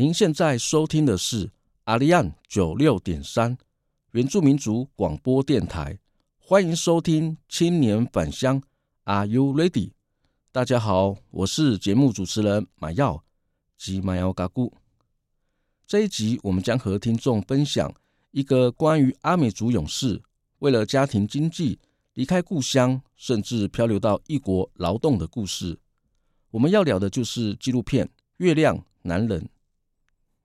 您现在收听的是阿利安九六点三原住民族广播电台，欢迎收听青年返乡，Are you ready？大家好，我是节目主持人马耀及马耀嘎古。这一集我们将和听众分享一个关于阿美族勇士为了家庭经济离开故乡，甚至漂流到异国劳动的故事。我们要聊的就是纪录片《月亮男人》。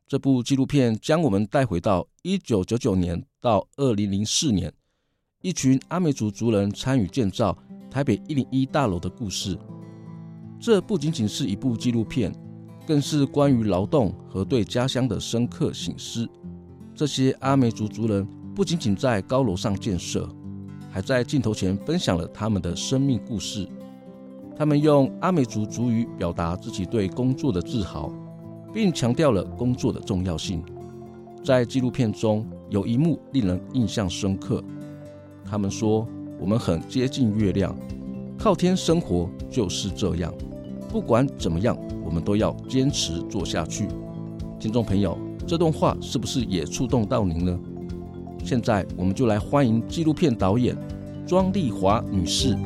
这部纪录片将我们带回到一九九九年到二零零四年，一群阿美族族人参与建造台北一零一大楼的故事。这不仅仅是一部纪录片，更是关于劳动和对家乡的深刻省思。这些阿美族族人不仅仅在高楼上建设，还在镜头前分享了他们的生命故事。他们用阿美族族语表达自己对工作的自豪。并强调了工作的重要性。在纪录片中有一幕令人印象深刻，他们说：“我们很接近月亮，靠天生活就是这样。不管怎么样，我们都要坚持做下去。”听众朋友，这段话是不是也触动到您呢？现在我们就来欢迎纪录片导演庄丽华女士。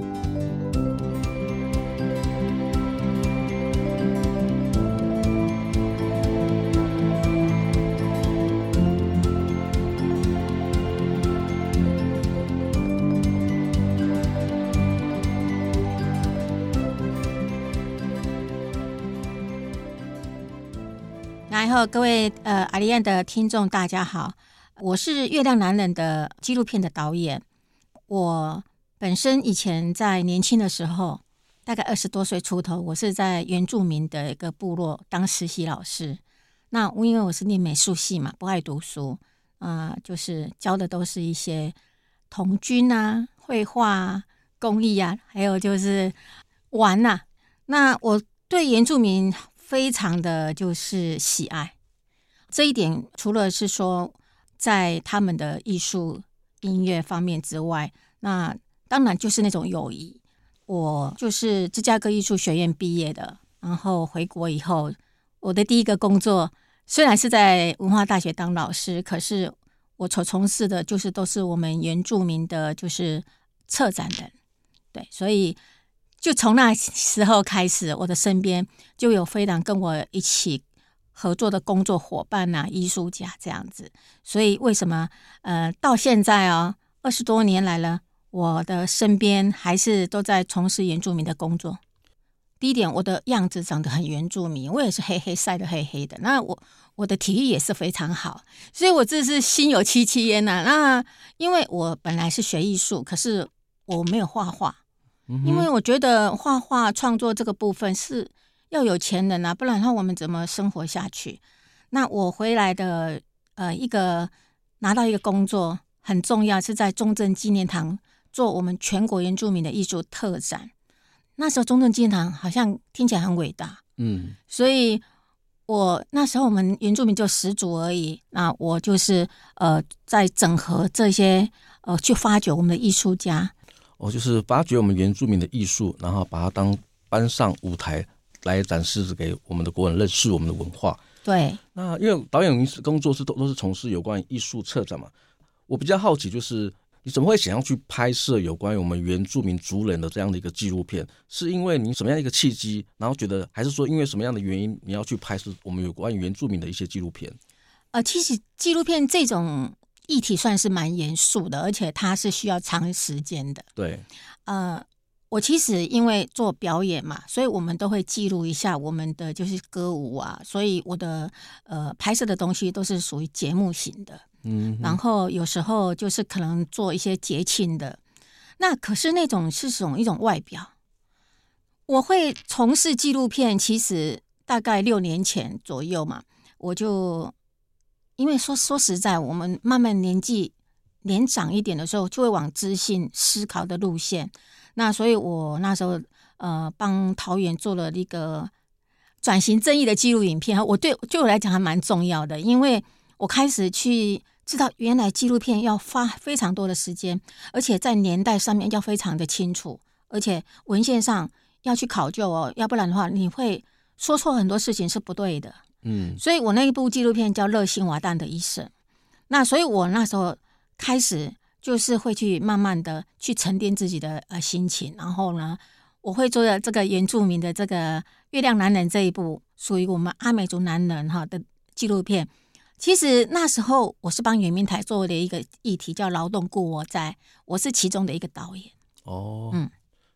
各位呃，阿利安的听众，大家好，我是《月亮男人》的纪录片的导演。我本身以前在年轻的时候，大概二十多岁出头，我是在原住民的一个部落当实习老师。那因为我是念美术系嘛，不爱读书啊、就是教的都是一些童军啊、绘画啊、工艺啊，还有就是玩呐、那我对原住民。非常的就是喜爱这一点，除了是说在他们的艺术音乐方面之外，那当然就是那种友谊。我就是芝加哥艺术学院毕业的，然后回国以后，我的第一个工作虽然是在文化大学当老师，可是我所从事的就是都是我们原住民的，就是策展人，对，所以。就从那时候开始，我的身边就有非常跟我一起合作的工作伙伴呐、艺术家这样子。所以为什么呃到现在哦，二十多年来了，我的身边还是都在从事原住民的工作。第一点，我的样子长得很原住民，我也是黑黑晒得黑黑的。那我我的体力也是非常好，所以我这是心有戚戚焉呐。那因为我本来是学艺术，可是我没有画画。因为我觉得画画创作这个部分是要有钱人啊，不然的话我们怎么生活下去？那我回来的呃一个拿到一个工作很重要，是在中正纪念堂做我们全国原住民的艺术特展。那时候中正纪念堂好像听起来很伟大，嗯，所以我那时候我们原住民就十组而已，那我就是呃在整合这些呃去发掘我们的艺术家。哦，就是发掘我们原住民的艺术，然后把它当搬上舞台来展示给我们的国人认识我们的文化。对，那因为导演工作是都都是从事有关于艺术策展嘛，我比较好奇，就是你怎么会想要去拍摄有关于我们原住民族人的这样的一个纪录片？是因为你什么样一个契机，然后觉得，还是说因为什么样的原因你要去拍摄我们有关于原住民的一些纪录片？呃，其实纪录片这种。议题算是蛮严肃的，而且它是需要长时间的。对，呃，我其实因为做表演嘛，所以我们都会记录一下我们的就是歌舞啊，所以我的呃拍摄的东西都是属于节目型的。嗯，然后有时候就是可能做一些节庆的，那可是那种是种一种外表。我会从事纪录片，其实大概六年前左右嘛，我就。因为说说实在，我们慢慢年纪年长一点的时候，就会往知性思考的路线。那所以我那时候呃，帮桃园做了一个转型正义的记录影片，我对对我来讲还蛮重要的，因为我开始去知道原来纪录片要花非常多的时间，而且在年代上面要非常的清楚，而且文献上要去考究哦，要不然的话你会说错很多事情是不对的。嗯，所以我那一部纪录片叫《热心瓦旦的一生》，那所以我那时候开始就是会去慢慢的去沉淀自己的呃心情，然后呢，我会做的这个原住民的这个《月亮男人》这一部属于我们阿美族男人哈的纪录片。其实那时候我是帮圆明台做的一个议题叫“劳动故我在”，我是其中的一个导演。哦，嗯，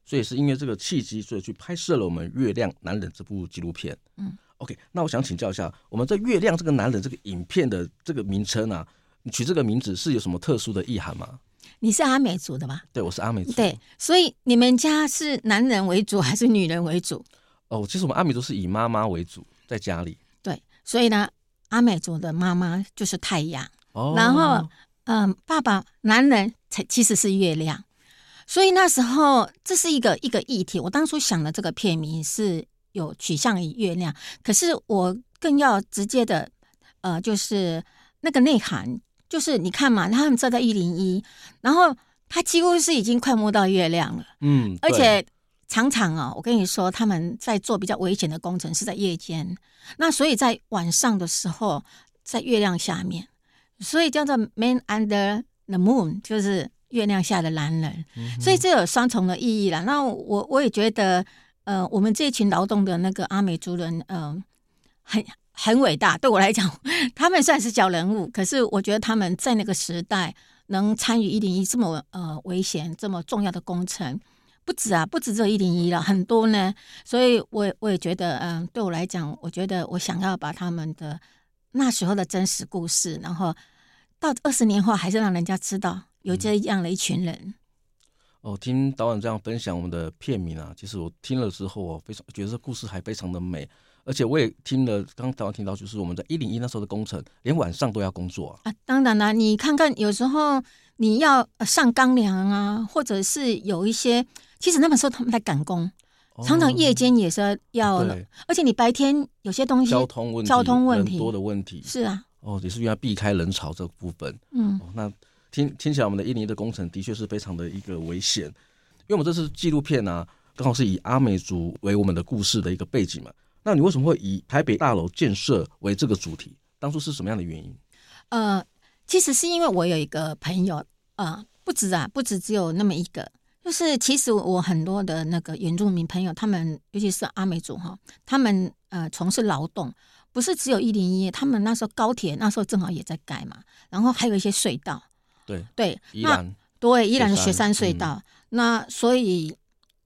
所以是因为这个契机，所以去拍摄了我们《月亮男人》这部纪录片。嗯。OK，那我想请教一下，我们这月亮这个男人这个影片的这个名称啊，你取这个名字是有什么特殊的意涵吗？你是阿美族的吗？对，我是阿美族。对，所以你们家是男人为主还是女人为主？哦，其实我们阿美族是以妈妈为主，在家里。对，所以呢，阿美族的妈妈就是太阳，哦、然后嗯、呃，爸爸男人才其实是月亮，所以那时候这是一个一个议题。我当初想的这个片名是。有取向于月亮，可是我更要直接的，呃，就是那个内涵，就是你看嘛，他们站在一零一，然后他几乎是已经快摸到月亮了，嗯，而且常常啊、哦，我跟你说，他们在做比较危险的工程是在夜间，那所以在晚上的时候，在月亮下面，所以叫做 Man Under the Moon，就是月亮下的男人，嗯、所以这有双重的意义啦。那我我也觉得。呃，我们这群劳动的那个阿美族人，嗯、呃，很很伟大。对我来讲，他们算是小人物，可是我觉得他们在那个时代能参与一零一这么呃危险、这么重要的工程，不止啊，不止只有一零一了，很多呢。所以我，我我也觉得，嗯、呃，对我来讲，我觉得我想要把他们的那时候的真实故事，然后到二十年后，还是让人家知道有这样的一群人。嗯哦，听导演这样分享我们的片名啊，其实我听了之后，我非常觉得这故事还非常的美，而且我也听了，刚刚导演听到，就是我们在一零一那时候的工程，连晚上都要工作啊。啊当然啦，你看看，有时候你要上钢梁啊，或者是有一些，其实那个时候他们在赶工，哦、常常夜间也是要而且你白天有些东西交通问题、交通问题。多的问题，是啊，哦，也是因为要避开人潮这个部分，嗯，哦、那。听听起来，我们的一零一的工程的确是非常的一个危险，因为我们这是纪录片啊，刚好是以阿美族为我们的故事的一个背景嘛。那你为什么会以台北大楼建设为这个主题？当初是什么样的原因？呃，其实是因为我有一个朋友啊、呃，不止啊，不止只有那么一个，就是其实我很多的那个原住民朋友，他们尤其是阿美族哈，他们呃从事劳动，不是只有一零一，他们那时候高铁那时候正好也在盖嘛，然后还有一些隧道。对对，宜兰对依然的雪山隧道，嗯、那所以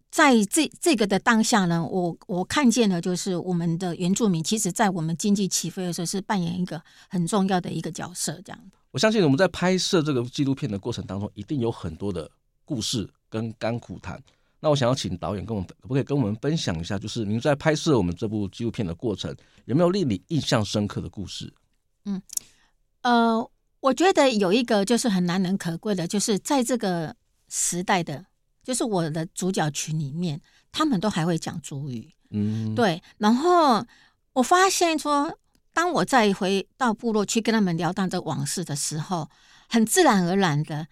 在这这个的当下呢，我我看见了就是我们的原住民，其实在我们经济起飞的时候是扮演一个很重要的一个角色。这样，我相信我们在拍摄这个纪录片的过程当中，一定有很多的故事跟甘苦谈。那我想要请导演跟我们，可不可以跟我们分享一下，就是您在拍摄我们这部纪录片的过程，有没有令你印象深刻的故事？嗯，呃。我觉得有一个就是很难能可贵的，就是在这个时代的，就是我的主角群里面，他们都还会讲主语，嗯，对。然后我发现说，当我再回到部落去跟他们聊到这往事的时候，很自然而然的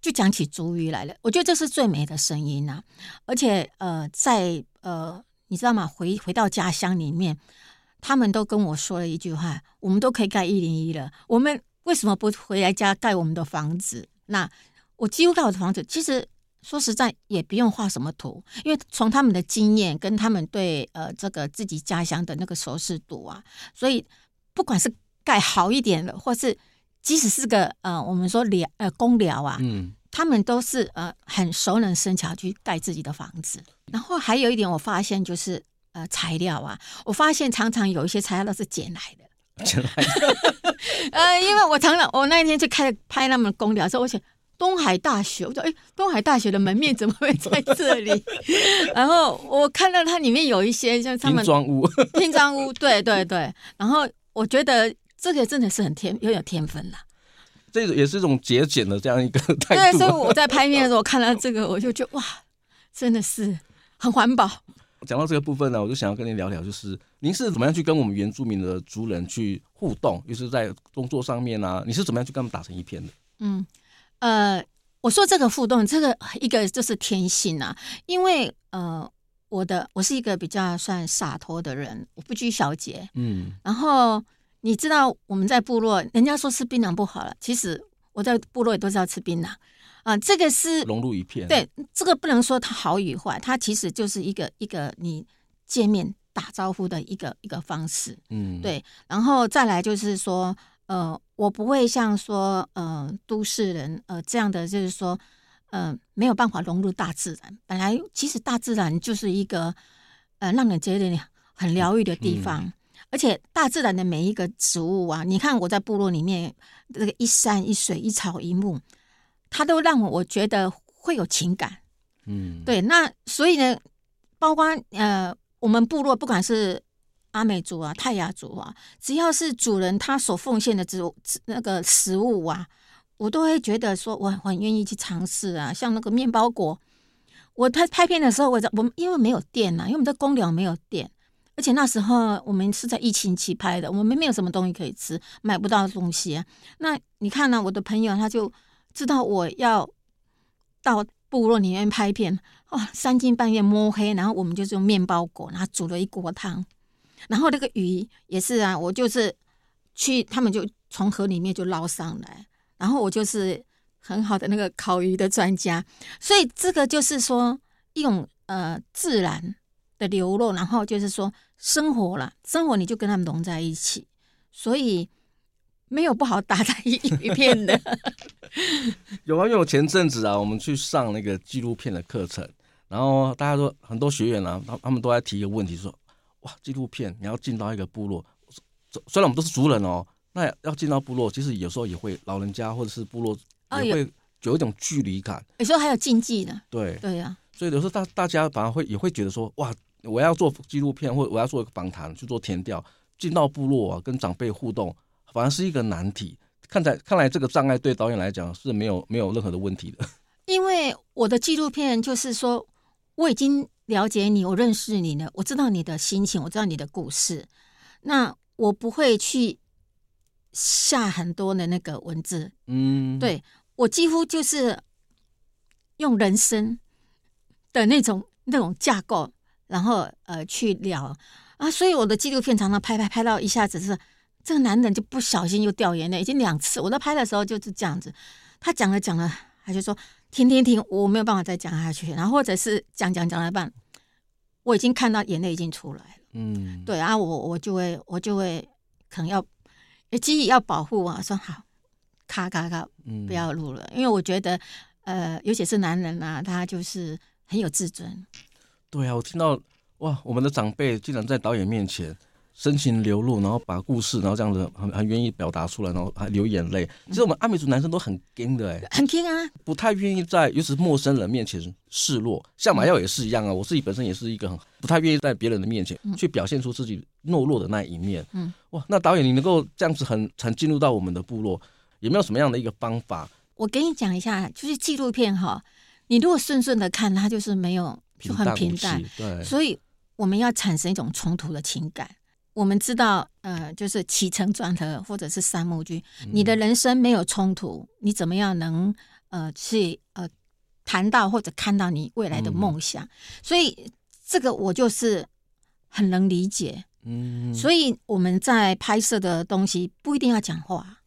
就讲起主语来了。我觉得这是最美的声音啊！而且呃，在呃，你知道吗？回回到家乡里面，他们都跟我说了一句话：我们都可以盖一零一了，我们。为什么不回来家盖我们的房子？那我几乎盖我的房子，其实说实在也不用画什么图，因为从他们的经验跟他们对呃这个自己家乡的那个熟悉度啊，所以不管是盖好一点的，或是即使是个呃我们说寮呃公寮啊，嗯，他们都是呃很熟能生巧去盖自己的房子。然后还有一点我发现就是呃材料啊，我发现常常有一些材料都是捡来的。呃，因为我常常我那一天去开拍他们的工寮的时候，我想东海大学，我说哎，东海大学的门面怎么会在这里？然后我看到它里面有一些像他们拼装屋，拼装屋，对对对。然后我觉得这个真的是很天，又有天分了。这也是一种节俭的这样一个态度。对，所以我在拍片的时候我看到这个，我就觉得哇，真的是很环保。讲到这个部分呢，我就想要跟您聊聊，就是您是怎么样去跟我们原住民的族人去互动，就是在工作上面啊，你是怎么样去跟他们打成一片的？嗯，呃，我说这个互动，这个一个就是天性啊，因为呃，我的我是一个比较算洒脱的人，我不拘小节，嗯，然后你知道我们在部落，人家说吃槟榔不好了，其实我在部落也都知道吃槟榔啊，呃，这个是融入一片，对，这个不能说它好与坏，它其实就是一个一个你见面打招呼的一个一个方式，嗯，对，然后再来就是说。呃，我不会像说，呃，都市人，呃，这样的，就是说，呃，没有办法融入大自然。本来其实大自然就是一个，呃，让人觉得很疗愈的地方。嗯、而且大自然的每一个植物啊，你看我在部落里面，这个一山一水一草一木，它都让我觉得会有情感。嗯，对。那所以呢，包括呃，我们部落不管是。阿美族啊，泰雅族啊，只要是主人他所奉献的植物那个食物啊，我都会觉得说我很愿意去尝试啊。像那个面包果，我拍拍片的时候，我我们因为没有电呐、啊，因为我们的工寮没有电，而且那时候我们是在疫情期拍的，我们没有什么东西可以吃，买不到东西啊。那你看呢、啊？我的朋友他就知道我要到部落里面拍片，哇，三更半夜摸黑，然后我们就是用面包果，然后煮了一锅汤。然后那个鱼也是啊，我就是去，他们就从河里面就捞上来，然后我就是很好的那个烤鱼的专家，所以这个就是说一种呃自然的流露，然后就是说生活了，生活你就跟他们融在一起，所以没有不好打在一一片的。有啊，因为我前阵子啊，我们去上那个纪录片的课程，然后大家说很多学员啊，他他们都在提一个问题说。哇，纪录片你要进到一个部落，虽然我们都是族人哦，那要进到部落，其实有时候也会老人家或者是部落也会有一种距离感，有时候还有禁忌呢。对对呀，所以有时候大大家反而会也会觉得说，哇，我要做纪录片或者我要做一个访谈去做填调，进到部落啊，跟长辈互动，反而是一个难题。看在看来，这个障碍对导演来讲是没有没有任何的问题的。因为我的纪录片就是说，我已经。了解你，我认识你了，我知道你的心情，我知道你的故事。那我不会去下很多的那个文字，嗯，对，我几乎就是用人生的那种那种架构，然后呃去聊啊。所以我的纪录片常常拍拍拍到一下子是这个男人就不小心又掉眼泪，已经两次。我在拍的时候就是这样子，他讲了讲了，他就说。停停停！我没有办法再讲下去，然后或者是讲讲讲了半，我已经看到眼泪已经出来了。嗯，对啊，我我就会我就会可能要，基于要保护啊，说好，咔咔咔，不要录了，嗯、因为我觉得，呃，尤其是男人啊，他就是很有自尊。对啊，我听到哇，我们的长辈竟然在导演面前。深情流露，然后把故事，然后这样子很很愿意表达出来，然后还流眼泪。其实我们阿美族男生都很硬的，哎，很硬啊，不太愿意在尤其是陌生人面前示弱。像马耀也是一样啊，我自己本身也是一个很不太愿意在别人的面前去表现出自己懦弱的那一面。嗯，哇，那导演你能够这样子很很进入到我们的部落，有没有什么样的一个方法？我给你讲一下，就是纪录片哈，你如果顺顺的看，它就是没有就很平淡，对，所以我们要产生一种冲突的情感。我们知道，呃，就是起承转合，或者是三幕剧。你的人生没有冲突，你怎么样能呃去呃谈到或者看到你未来的梦想？嗯、所以这个我就是很能理解。嗯，所以我们在拍摄的东西不一定要讲话，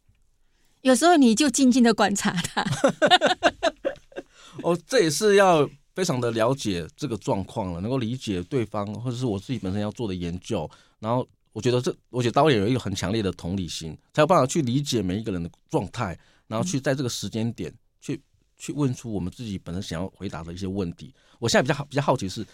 有时候你就静静的观察他。哦，这也是要非常的了解这个状况了，能够理解对方，或者是我自己本身要做的研究，然后。我觉得这，我觉得导演有一个很强烈的同理心，才有办法去理解每一个人的状态，然后去在这个时间点去去问出我们自己本身想要回答的一些问题。我现在比较好比较好奇是，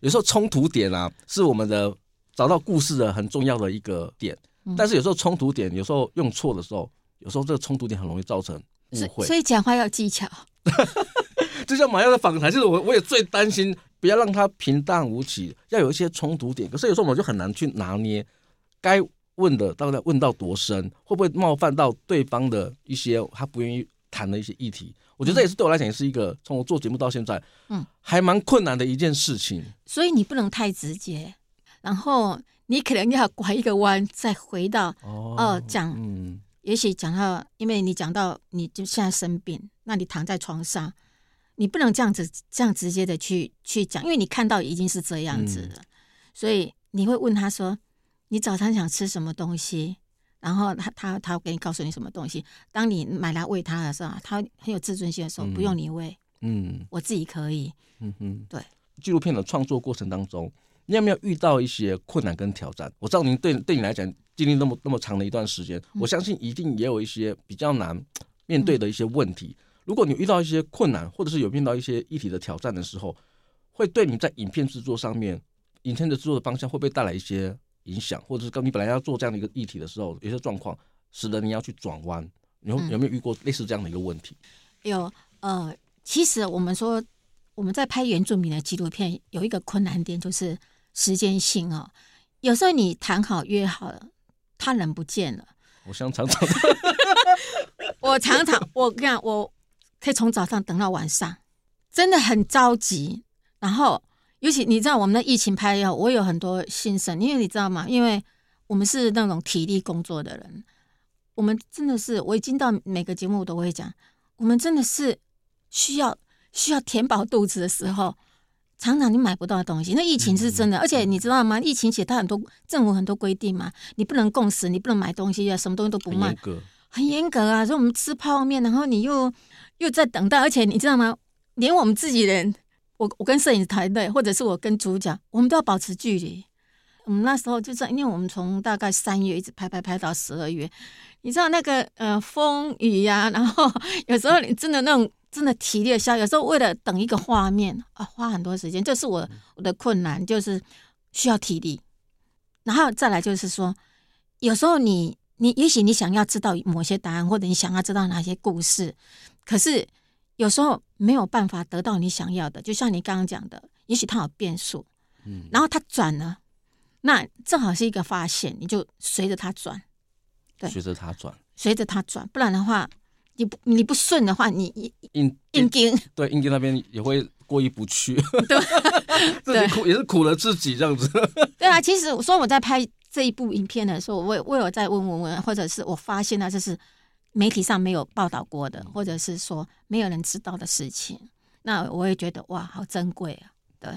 有时候冲突点啊，是我们的找到故事的很重要的一个点，但是有时候冲突点有时候用错的时候，有时候这个冲突点很容易造成误会。所以讲话要技巧。就像马耀的访谈，就是我我也最担心，不要让他平淡无奇，要有一些冲突点。可是有时候我们就很难去拿捏。该问的到底问到多深，会不会冒犯到对方的一些他不愿意谈的一些议题？我觉得这也是对我来讲，也是一个从我做节目到现在，嗯，还蛮困难的一件事情。所以你不能太直接，然后你可能要拐一个弯，再回到哦讲、呃，嗯，也许讲到，因为你讲到你就现在生病，那你躺在床上，你不能这样子这样直接的去去讲，因为你看到已经是这样子了，嗯、所以你会问他说，你早餐想吃什么东西？然后他他他给你告诉你什么东西？当你买来喂他的时候，他很有自尊心的时候，嗯、不用你喂，嗯，我自己可以，嗯哼，对。纪录片的创作过程当中，你有没有遇到一些困难跟挑战？我知道您对对你来讲经历那么那么长的一段时间，嗯、我相信一定也有一些比较难面对的一些问题。嗯、如果你遇到一些困难，或者是有遇到一些议题的挑战的时候，会对你在影片制作上面，影片的制作的方向会不会带来一些？影响，或者是跟你本来要做这样的一个议题的时候，有些状况使得你要去转弯，有有没有遇过类似这样的一个问题？嗯、有，呃，其实我们说我们在拍原住民的纪录片，有一个困难点就是时间性哦。有时候你谈好约好了，他人不见了。我想常常，我常常，我跟你讲，我可以从早上等到晚上，真的很着急，然后。尤其你知道我们的疫情拍以后，我有很多心声，因为你知道吗？因为我们是那种体力工作的人，我们真的是，我已经到每个节目都会讲，我们真的是需要需要填饱肚子的时候，常常你买不到东西。那疫情是真的，而且你知道吗？疫情写它很多政府很多规定嘛，你不能共食，你不能买东西啊，什么东西都不卖，很严格，很严格啊。所以我们吃泡面，然后你又又在等待，而且你知道吗？连我们自己人。我我跟摄影团队，或者是我跟主角，我们都要保持距离。我们那时候就是，因为我们从大概三月一直拍拍拍到十二月，你知道那个呃风雨呀、啊，然后 有时候你真的那种真的体力消，有时候为了等一个画面啊，花很多时间，这是我我的困难，就是需要体力。然后再来就是说，有时候你你也许你想要知道某些答案，或者你想要知道哪些故事，可是。有时候没有办法得到你想要的，就像你刚刚讲的，也许他有变数，嗯，然后他转了，那正好是一个发现，你就随着他转，对，随着它转，随着它转，不然的话，你不你不顺的话，你硬硬钉，对，硬钉那边也会过意不去，对，自己苦也是苦了自己这样子，对啊，其实我说我在拍这一部影片的时候，我我有在问问问，或者是我发现了就是。媒体上没有报道过的，或者是说没有人知道的事情，那我也觉得哇，好珍贵啊！对，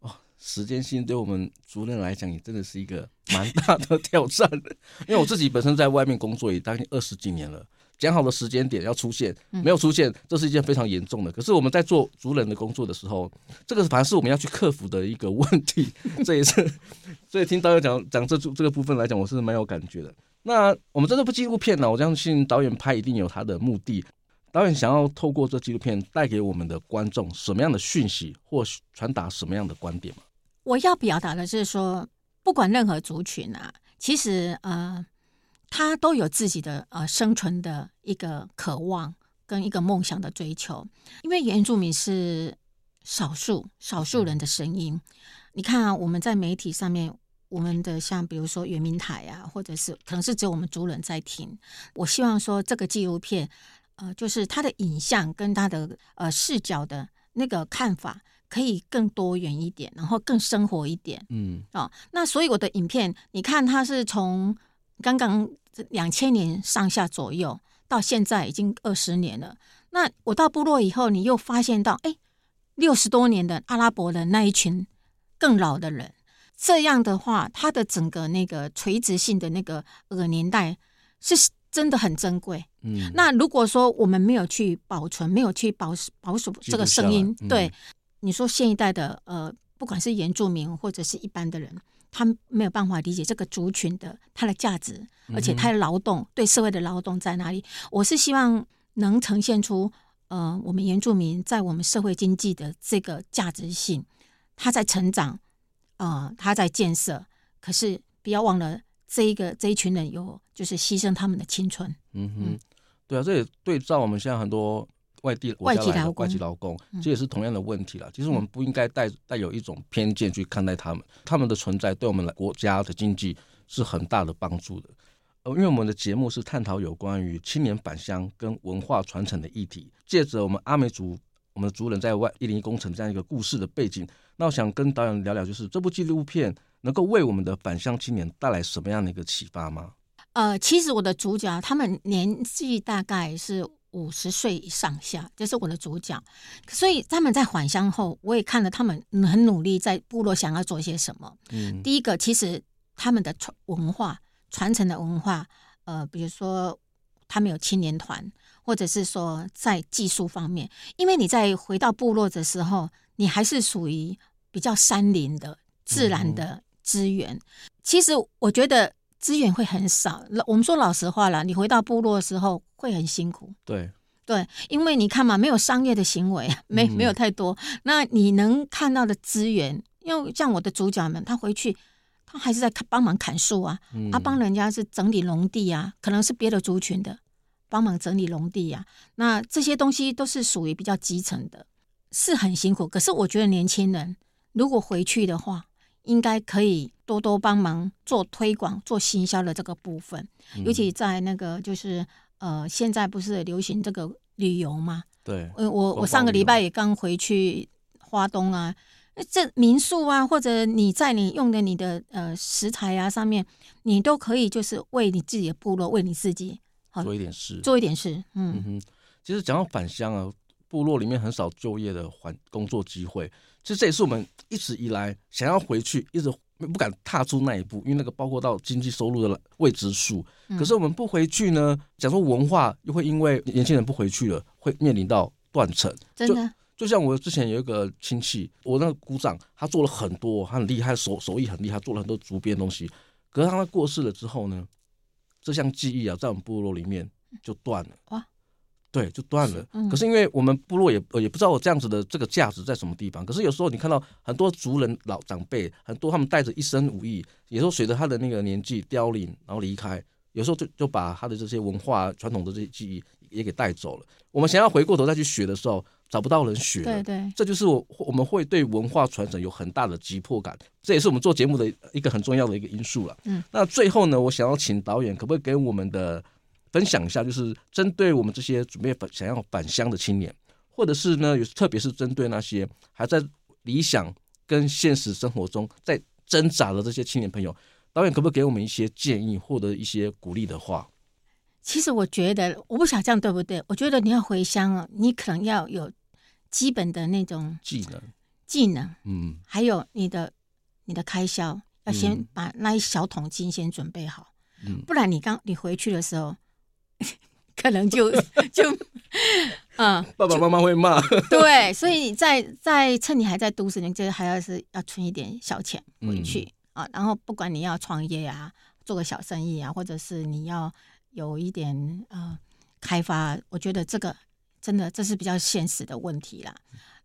哦，时间性对我们族人来讲也真的是一个蛮大的挑战，因为我自己本身在外面工作也将近二十几年了，讲好的时间点要出现，没有出现，这是一件非常严重的。可是我们在做族人的工作的时候，这个反而是我们要去克服的一个问题。这也是，所以听导演讲讲这这个部分来讲，我是蛮有感觉的。那我们这部纪录片呢，我相信导演拍一定有他的目的。导演想要透过这纪录片带给我们的观众什么样的讯息，或传达什么样的观点吗？我要表达的是说，不管任何族群啊，其实呃，他都有自己的呃生存的一个渴望跟一个梦想的追求。因为原住民是少数少数人的声音。你看啊，我们在媒体上面。我们的像比如说圆明台啊，或者是可能是只有我们族人在听。我希望说这个纪录片，呃，就是它的影像跟它的呃视角的那个看法可以更多元一点，然后更生活一点。嗯，哦，那所以我的影片，你看它是从刚刚两千年上下左右到现在已经二十年了。那我到部落以后，你又发现到，哎，六十多年的阿拉伯的那一群更老的人。这样的话，它的整个那个垂直性的那个呃年代是真的很珍贵。嗯，那如果说我们没有去保存，没有去保保守这个声音，嗯、对你说，现一代的呃，不管是原住民或者是一般的人，他没有办法理解这个族群的它的价值，而且他的劳动、嗯、对社会的劳动在哪里？我是希望能呈现出呃，我们原住民在我们社会经济的这个价值性，他在成长。啊、呃，他在建设，可是不要忘了这一个这一群人有就是牺牲他们的青春。嗯哼，嗯对啊，这也对照我们现在很多外地外籍劳工，外籍劳工，这也是同样的问题了。其实我们不应该带带有一种偏见去看待他们，他们的存在对我们来国家的经济是很大的帮助的。呃，因为我们的节目是探讨有关于青年返乡跟文化传承的议题，借着我们阿美族我们的族人在外一零一工程这样一个故事的背景，那我想跟导演聊聊，就是这部纪录片能够为我们的返乡青年带来什么样的一个启发吗？呃，其实我的主角他们年纪大概是五十岁上下，这是我的主角，所以他们在返乡后，我也看了他们很努力在部落想要做些什么。嗯，第一个其实他们的传文化。传承的文化，呃，比如说他们有青年团，或者是说在技术方面，因为你在回到部落的时候，你还是属于比较山林的自然的资源。嗯、其实我觉得资源会很少。我们说老实话了，你回到部落的时候会很辛苦。对对，因为你看嘛，没有商业的行为，没没有太多。嗯、那你能看到的资源，因为像我的主角们，他回去。他还是在帮忙砍树啊，他帮人家是整理农地啊，可能是别的族群的帮忙整理农地呀。那这些东西都是属于比较基层的，是很辛苦。可是我觉得年轻人如果回去的话，应该可以多多帮忙做推广、做行销的这个部分。尤其在那个就是呃，现在不是流行这个旅游吗？对，我我上个礼拜也刚回去花东啊。这民宿啊，或者你在你用的你的呃食材啊上面，你都可以就是为你自己的部落，为你自己好做一点事，做一点事。嗯，嗯哼，其实讲到返乡啊，部落里面很少就业的环工作机会，其实这也是我们一直以来想要回去，一直不敢踏出那一步，因为那个包括到经济收入的未知数。可是我们不回去呢，讲说文化又会因为年轻人不回去了，会面临到断层。真的。就像我之前有一个亲戚，我那个姑丈，他做了很多，他很厉害，手手艺很厉害，做了很多竹编东西。可是他过世了之后呢，这项技艺啊，在我们部落里面就断了。哇，对，就断了。嗯。可是因为我们部落也也不知道我这样子的这个价值在什么地方。可是有时候你看到很多族人老长辈，很多他们带着一身武艺，有时候随着他的那个年纪凋零，然后离开，有时候就就把他的这些文化传统的这些技艺也给带走了。我们想要回过头再去学的时候，找不到人学，对对，这就是我我们会对文化传承有很大的急迫感，这也是我们做节目的一个很重要的一个因素了。嗯，那最后呢，我想要请导演可不可以给我们的分享一下，就是针对我们这些准备返想要返乡的青年，或者是呢，有特别是针对那些还在理想跟现实生活中在挣扎的这些青年朋友，导演可不可以给我们一些建议，或者一些鼓励的话？其实我觉得，我不晓得这样对不对？我觉得你要回乡啊，你可能要有。基本的那种技能，技能，嗯，还有你的你的开销，要先把那一小桶金先准备好，嗯，不然你刚你回去的时候，可能就就，嗯，爸爸妈妈会骂，对，所以你在在趁你还在都市，你就还要是要存一点小钱回去，嗯，啊，然后不管你要创业啊，做个小生意啊，或者是你要有一点呃开发，我觉得这个。真的，这是比较现实的问题啦。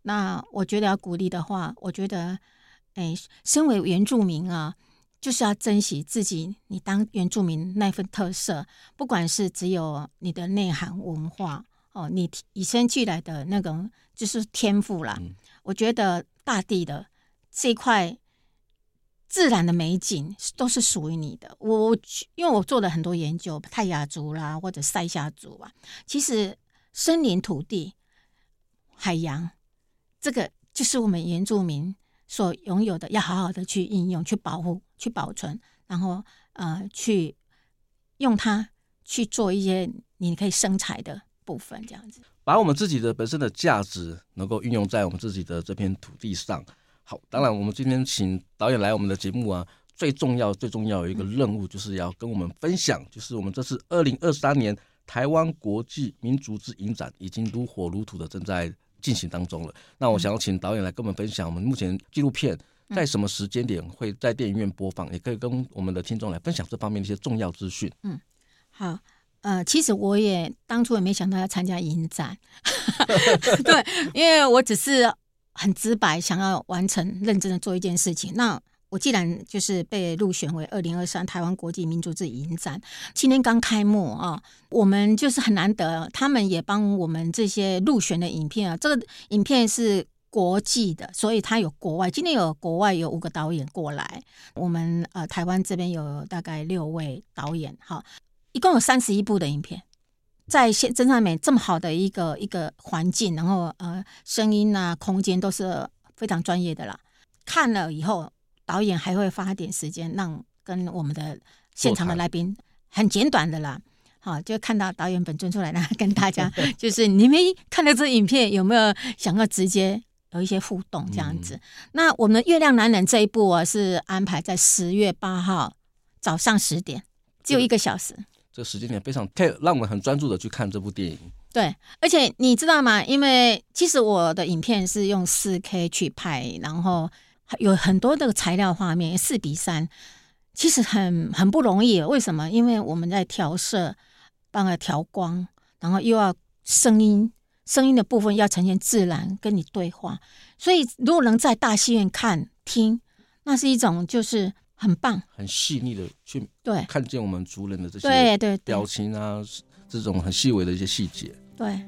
那我觉得要鼓励的话，我觉得，哎，身为原住民啊，就是要珍惜自己，你当原住民那份特色，不管是只有你的内涵文化哦，你与生俱来的那种就是天赋啦。嗯、我觉得大地的这块自然的美景都是属于你的。我因为我做了很多研究，泰雅族啦或者塞夏族啊，其实。森林、土地、海洋，这个就是我们原住民所拥有的，要好好的去应用、去保护、去保存，然后呃，去用它去做一些你可以生财的部分，这样子。把我们自己的本身的价值能够运用在我们自己的这片土地上。好，当然我们今天请导演来我们的节目啊，最重要、最重要的一个任务就是要跟我们分享，就是我们这次二零二三年。台湾国际民族之影展已经如火如荼的正在进行当中了。那我想要请导演来跟我们分享，我们目前纪录片在什么时间点会在电影院播放，也可以跟我们的听众来分享这方面的一些重要资讯。嗯，好，呃，其实我也当初也没想到要参加影展，对，因为我只是很直白想要完成认真的做一件事情。那我既然就是被入选为二零二三台湾国际民族志影展，今天刚开幕啊，我们就是很难得，他们也帮我们这些入选的影片啊，这个影片是国际的，所以他有国外，今天有国外有五个导演过来，我们呃台湾这边有大概六位导演，哈，一共有三十一部的影片，在现真善美这么好的一个一个环境，然后呃声音啊空间都是非常专业的啦。看了以后，导演还会花点时间让跟我们的现场的来宾很简短的啦。好，就看到导演本尊出来，然 后跟大家 就是你们看了这影片，有没有想要直接有一些互动这样子？嗯、那我们《月亮男人》这一部啊，是安排在十月八号早上十点，只有一个小时。这个时间点非常可以让我们很专注的去看这部电影。对，而且你知道吗？因为其实我的影片是用四 K 去拍，然后有很多的材料画面四比三，其实很很不容易。为什么？因为我们在调色。帮他调光，然后又要声音，声音的部分要呈现自然，跟你对话。所以如果能在大戏院看听，那是一种就是很棒、很细腻的去对看见我们族人的这些对对表情啊，这种很细微的一些细节。对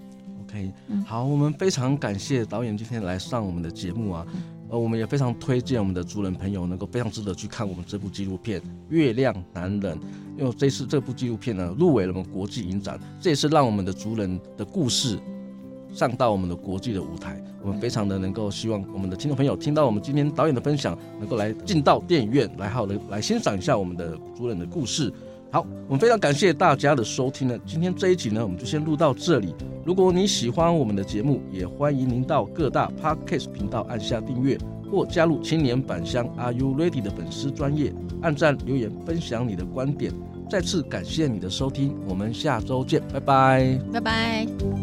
，OK，好，我们非常感谢导演今天来上我们的节目啊。呃，我们也非常推荐我们的族人朋友能够非常值得去看我们这部纪录片《月亮男人》，因为这次这部纪录片呢入围了我们国际影展，这也是让我们的族人的故事上到我们的国际的舞台。我们非常的能够希望我们的听众朋友听到我们今天导演的分享，能够来进到电影院来好的来欣赏一下我们的族人的故事。好，我们非常感谢大家的收听呢。今天这一集呢，我们就先录到这里。如果你喜欢我们的节目，也欢迎您到各大 Podcast 频道按下订阅，或加入青年返乡 Are You Ready 的粉丝专业，按赞留言分享你的观点。再次感谢你的收听，我们下周见，拜拜，拜拜。